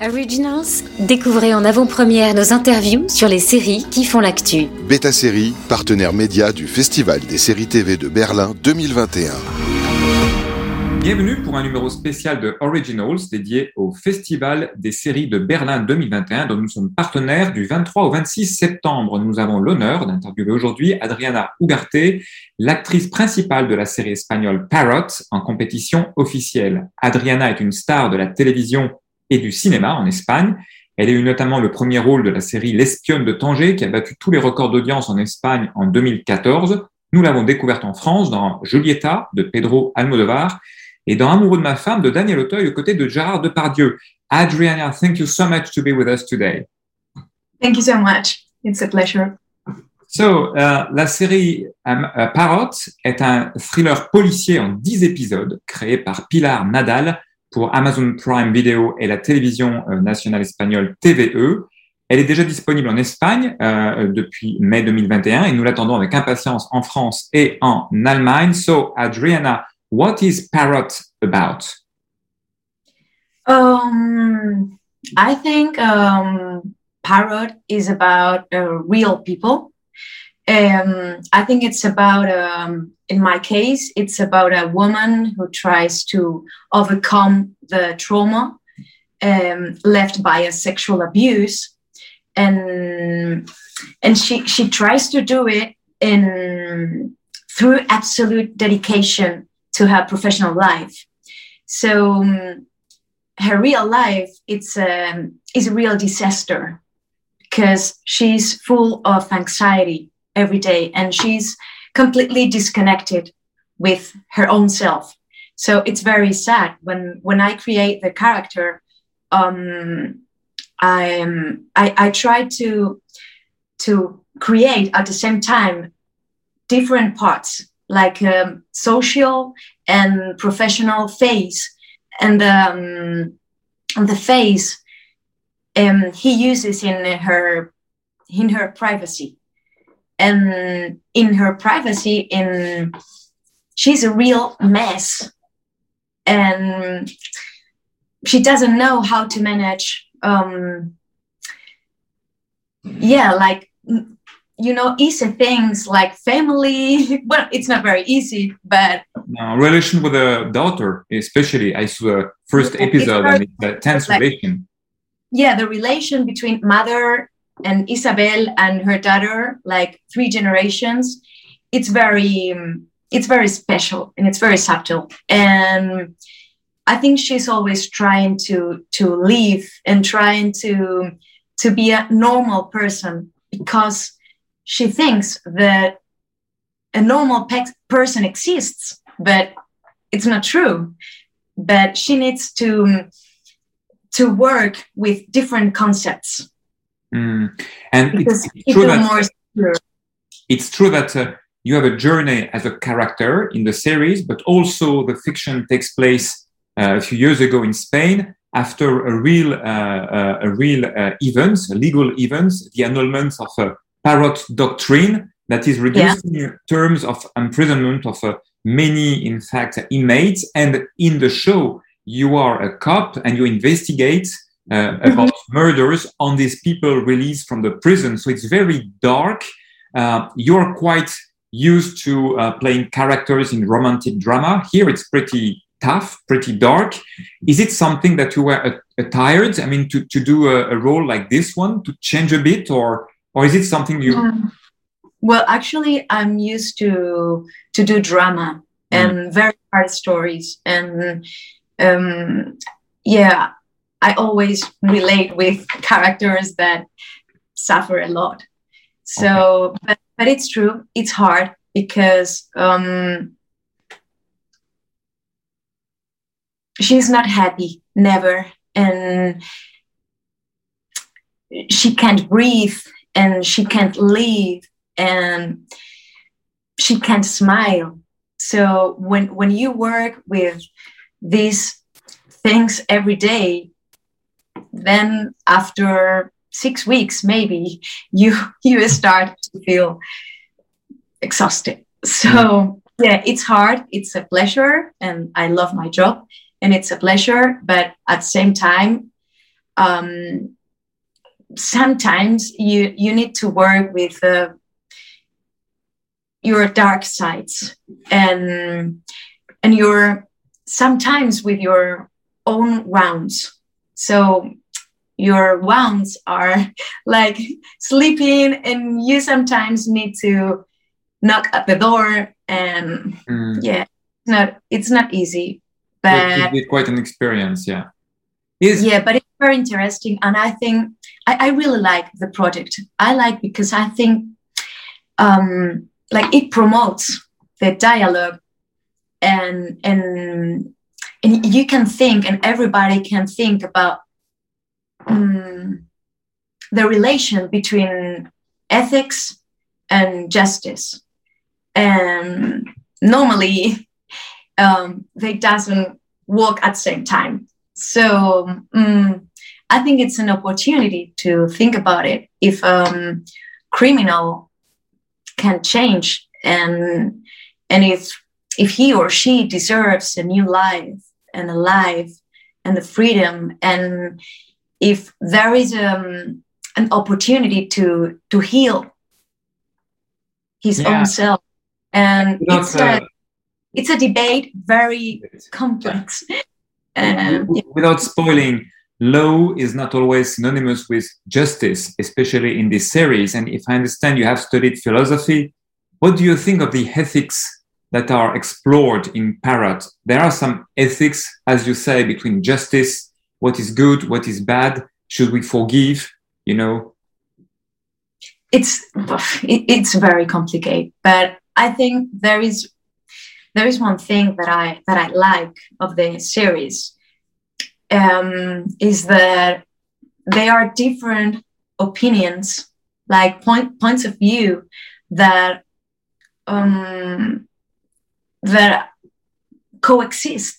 Originals, découvrez en avant-première nos interviews sur les séries qui font l'actu. Beta Série, partenaire média du Festival des séries TV de Berlin 2021. Bienvenue pour un numéro spécial de Originals dédié au Festival des séries de Berlin 2021 dont nous sommes partenaires du 23 au 26 septembre. Nous avons l'honneur d'interviewer aujourd'hui Adriana Ugarte, l'actrice principale de la série espagnole Parrot en compétition officielle. Adriana est une star de la télévision et du cinéma en Espagne. Elle a eu notamment le premier rôle de la série L'espionne de Tanger qui a battu tous les records d'audience en Espagne en 2014. Nous l'avons découverte en France dans Julieta de Pedro Almodovar et dans Amoureux de ma femme de Daniel Auteuil aux côtés de Gérard Depardieu. Adriana, thank you so much to be with us today. Thank you so much. It's a pleasure. So, uh, la série um, uh, Parrot est un thriller policier en 10 épisodes créé par Pilar Nadal pour Amazon Prime Video et la télévision euh, nationale espagnole TVE. Elle est déjà disponible en Espagne euh, depuis mai 2021 et nous l'attendons avec impatience en France et en Allemagne. So, Adriana, what is Parrot about? Um, I think um, Parrot is about uh, real people. Um, I think it's about, um, in my case, it's about a woman who tries to overcome the trauma um, left by a sexual abuse, and and she she tries to do it in through absolute dedication to her professional life. So um, her real life it's a is a real disaster because she's full of anxiety every day and she's completely disconnected with her own self. So it's very sad when when i create the character um i i, I try to to create at the same time different parts like um, social and professional face and um, the face um, he uses in her in her privacy and in her privacy in she's a real mess. And she doesn't know how to manage um yeah like you know easy things like family. Well it's not very easy but no, relation with a daughter especially i saw the first episode and it's a tense like, relation. Yeah the relation between mother and Isabel and her daughter, like three generations, it's very it's very special and it's very subtle. And I think she's always trying to to live and trying to to be a normal person because she thinks that a normal pe- person exists, but it's not true. But she needs to to work with different concepts Mm. And it's, it's, true that, it's, true that, uh, you have a journey as a character in the series, but also the fiction takes place uh, a few years ago in Spain after a real, uh, uh a real uh, event, a legal event, the annulment of a Parot doctrine that is reducing yeah. terms of imprisonment of uh, many, in fact, inmates. And in the show, you are a cop and you investigate uh, about murders on these people released from the prison. So it's very dark. Uh, you're quite used to uh, playing characters in romantic drama. Here it's pretty tough, pretty dark. Is it something that you were tired? I mean, to, to do a, a, role like this one, to change a bit, or or is it something you? Um, well, actually, I'm used to to do drama mm. and very hard stories, and um, yeah, I always relate with characters that suffer a lot. So, okay. but, but it's true, it's hard because um, she's not happy, never. And she can't breathe and she can't live and she can't smile. So when when you work with these things every day, then after six weeks maybe you you start to feel exhausted. So yeah it's hard. It's a pleasure and i love my job and it's a pleasure but at the same time um, sometimes you you need to work with uh, your dark sides and and your sometimes with your own wounds. So your wounds are like sleeping and you sometimes need to knock at the door and mm. yeah it's not it's not easy but it's quite an experience yeah is yeah but it's very interesting and i think I, I really like the project i like because i think um like it promotes the dialogue and and and you can think and everybody can think about um, the relation between ethics and justice. And normally um, they doesn't work at the same time. So um, i think it's an opportunity to think about it. If um, criminal can change and and if if he or she deserves a new life and a life and the freedom and if there is um, an opportunity to to heal his yeah. own self. And it's a, it's a debate very complex. and, without spoiling law is not always synonymous with justice especially in this series. And if i understand you have studied philosophy. What do you think of the ethics that are explored in Parot? There are some ethics as you say between justice what is good what is bad should we forgive you know? It's it's very complicated but i think there is there is one thing that i that i like of the series um, is that there are different opinions like point points of view that um, that coexist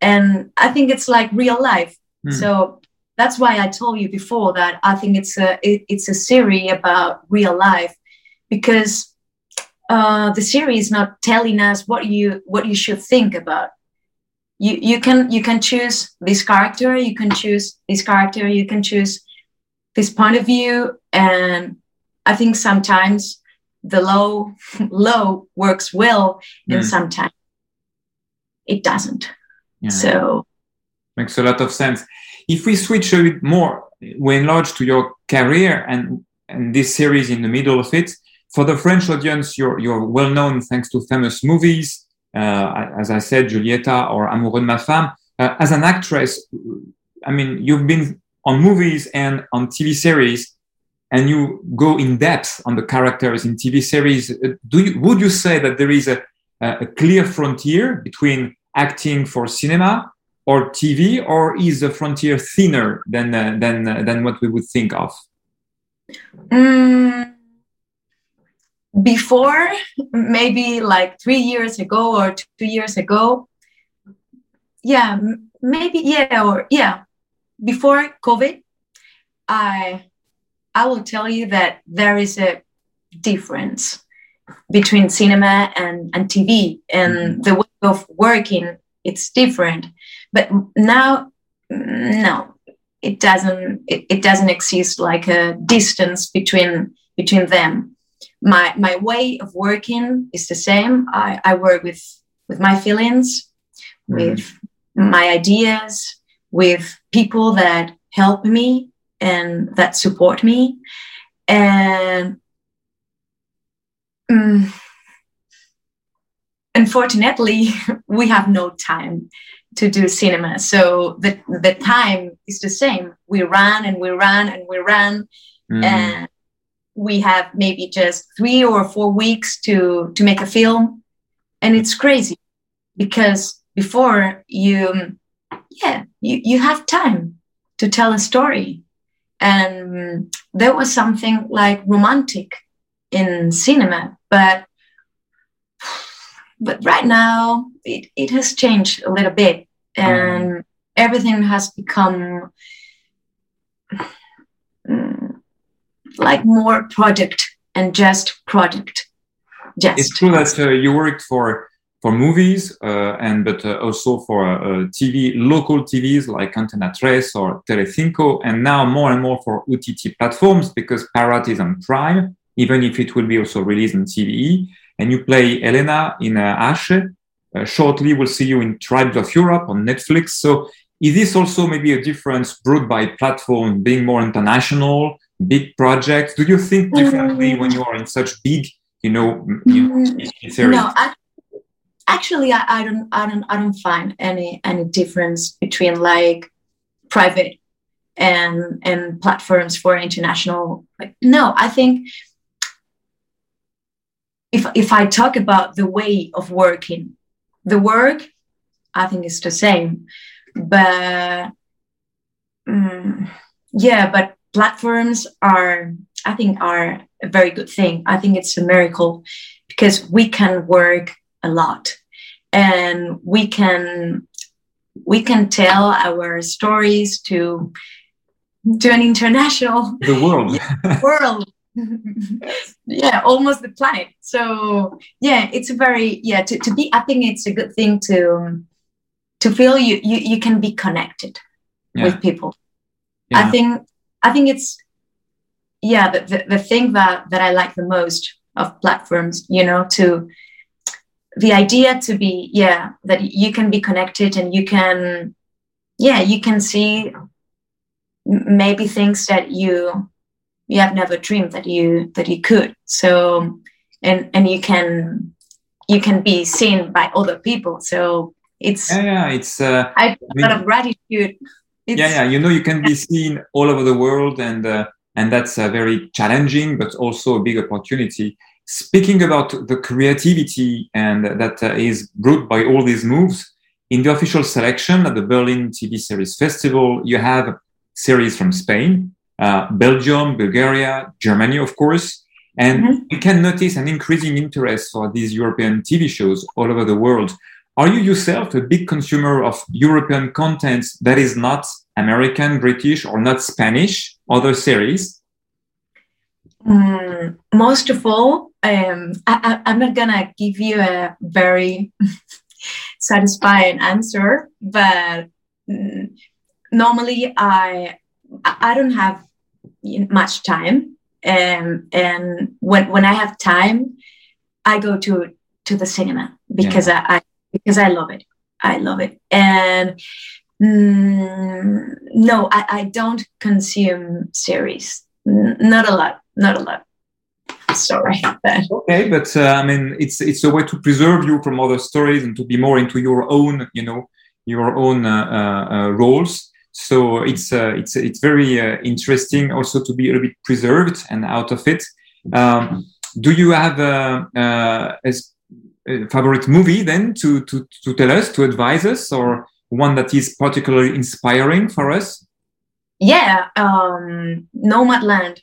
and i think it's like real life mm. so that's why I told you before that I think it's a it, it's a series about real life because uh, the series is not telling us what you what you should think about. You you can you can choose this character, you can choose this character, you can choose this point of view, and I think sometimes the low low works well, mm. and sometimes it doesn't. Yeah. So makes a lot of sense if we switch a bit more, we enlarge to your career and, and this series in the middle of it. For the French audience, you're, you're well known thanks to famous movies, uh, as I said, Julieta or Amoureux de ma femme. Uh, as an actress, I mean, you've been on movies and on TV series, and you go in depth on the characters in TV series. Uh, do you, would you say that there is a, a clear frontier between acting for cinema or TV, or is the frontier thinner than uh, than uh, than what we would think of? Mm, before, maybe like three years ago or two years ago, yeah, maybe yeah, or yeah, before COVID, I I will tell you that there is a difference between cinema and, and TV and mm-hmm. the way of working it's different but now no it doesn't it, it doesn't exist like a distance between between them my my way of working is the same i i work with with my feelings mm. with my ideas with people that help me and that support me and um, unfortunately we have no time to do cinema. So the the time is the same. We run and we run and we run, mm. and we have maybe just three or four weeks to to make a film, and it's crazy because before you, yeah, you you have time to tell a story, and there was something like romantic in cinema, but but right now it, it has changed a little bit and mm. everything has become mm, like more project and just project just it's true that uh, you worked for for movies uh, and but uh, also for uh, TV, local TVs like Antena Tres or Telecinco, and now more and more for OTT platforms because Parot is on Prime, even if it will be also released on TVE. And you play Elena in uh, Hache. Uh, shortly, we'll see you in Tribes of Europe on Netflix. So, is this also maybe a difference brought by platform being more international, big projects? Do you think differently when you are in such big, you know, you know mm, No, I, actually I, I don't I don't I don't find any any difference between like private and and platforms for international like no I think if if I talk about the way of working the work I think is the same but um, yeah but platforms are I think are a very good thing. I think it's a miracle because we can work a lot and we can we can tell our stories to to an international the world. world yeah almost the planet so yeah it's a very yeah to, to be i think it's a good thing to to feel you you, you can be connected yeah. with people yeah. i think i think it's yeah the, the, the thing that that i like the most of platforms you know to the idea to be yeah that you can be connected and you can yeah you can see maybe things that you you have never dreamed that you that you could. So and and you can you can be seen by other people. So it's yeah, yeah it's uh, I have a lot of gratitude. It's, yeah yeah you know you can be seen all over the world and uh, and that's uh, very challenging but also a big opportunity. Speaking about the creativity and that uh, is brought by all these moves, in the official selection at the Berlin TV Series Festival, you have series from Spain, uh, Belgium, Bulgaria, Germany, of course. And mm-hmm. we can notice an increasing interest for these European TV shows all over the world. Are you yourself a big consumer of European content that is not American, British, or not Spanish, other series? Mm, most of all, um, I, am not gonna give you a very satisfying answer, but mm, normally I I don't have much time, um, and when when I have time, I go to to the cinema because yeah. I, I, because I love it. I love it, and mm, no, I, I don't consume series. N- not a lot not a lot. Sorry. okay, but uh, I mean, it's it's a way to preserve you from other stories and to be more into your own, you know, your own uh, uh, uh roles. So it's uh, it's it's very uh, interesting also to be a little bit preserved and out of it. Um, do you have a, a, a, favorite movie then to, to to tell us to advise us or one that is particularly inspiring for us? Yeah, um, Nomadland.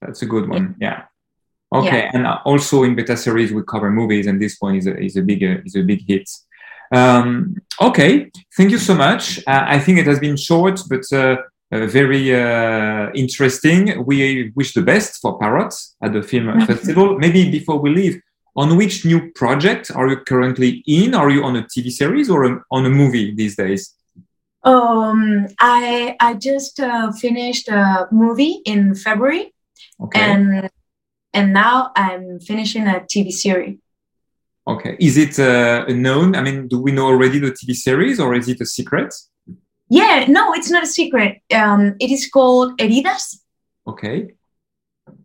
That's a good one. Yeah. Okay, yeah. and also in beta series we cover movies, and this one is a is a big uh, is a big hit. Um, okay, thank you so much. Uh, I think it has been short, but uh, uh, very uh, interesting. We wish the best for Parots at the film festival. Maybe before we leave, on which new project are you currently in? Are you on a TV series or a, on a movie these days? Um, I I just uh, finished a movie in February Okay. And and now I'm finishing a TV series. Okay. Is it uh, known? I mean, do we know already the TV series or is it a secret? Yeah, no, it's not a secret. Um, it is called Heridas. Okay.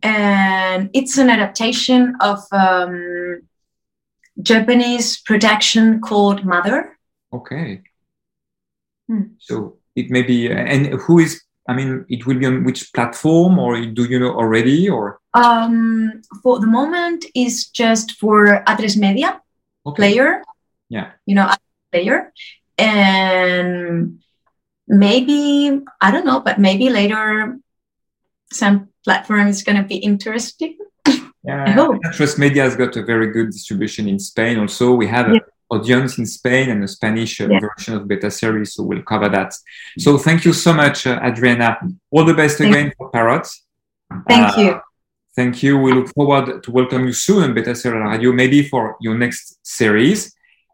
And it's an adaptation of um, Japanese production called Mother. Okay. Hmm. So it may be, and who is I mean, it will be on which platform, or do you know already, or? Um, for the moment, is just for Atresmedia okay. player. Yeah. You know, player, and maybe I don't know, but maybe later some platform is going to be interesting. Yeah, Atresmedia has got a very good distribution in Spain. Also, we have yeah audience in Spain and a Spanish uh, yeah. version of beta series. So we'll cover that. So thank you so much, uh, Adriana. All the best again for Parrot. Thank uh, you. Thank you. We look forward to welcome you soon on Beta Serial Radio, maybe for your next series.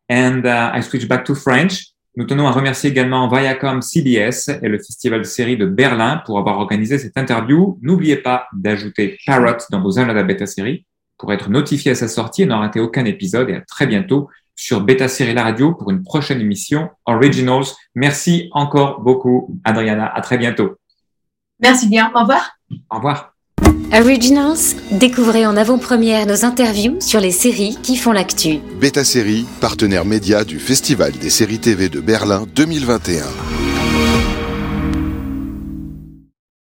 And uh, I switch back to French. Nous tenons à remercier également Viacom CBS et le Festival de série de Berlin pour avoir organisé cette interview. N'oubliez pas d'ajouter Parrot dans vos agendas Beta Série pour être notifié à sa sortie et n'en rater aucun épisode. Et à très bientôt sur Beta Série La Radio pour une prochaine émission Originals. Merci encore beaucoup, Adriana. À très bientôt. Merci bien. Au revoir. Au revoir. Originals, découvrez en avant-première nos interviews sur les séries qui font l'actu. Beta Série, partenaire média du Festival des séries TV de Berlin 2021.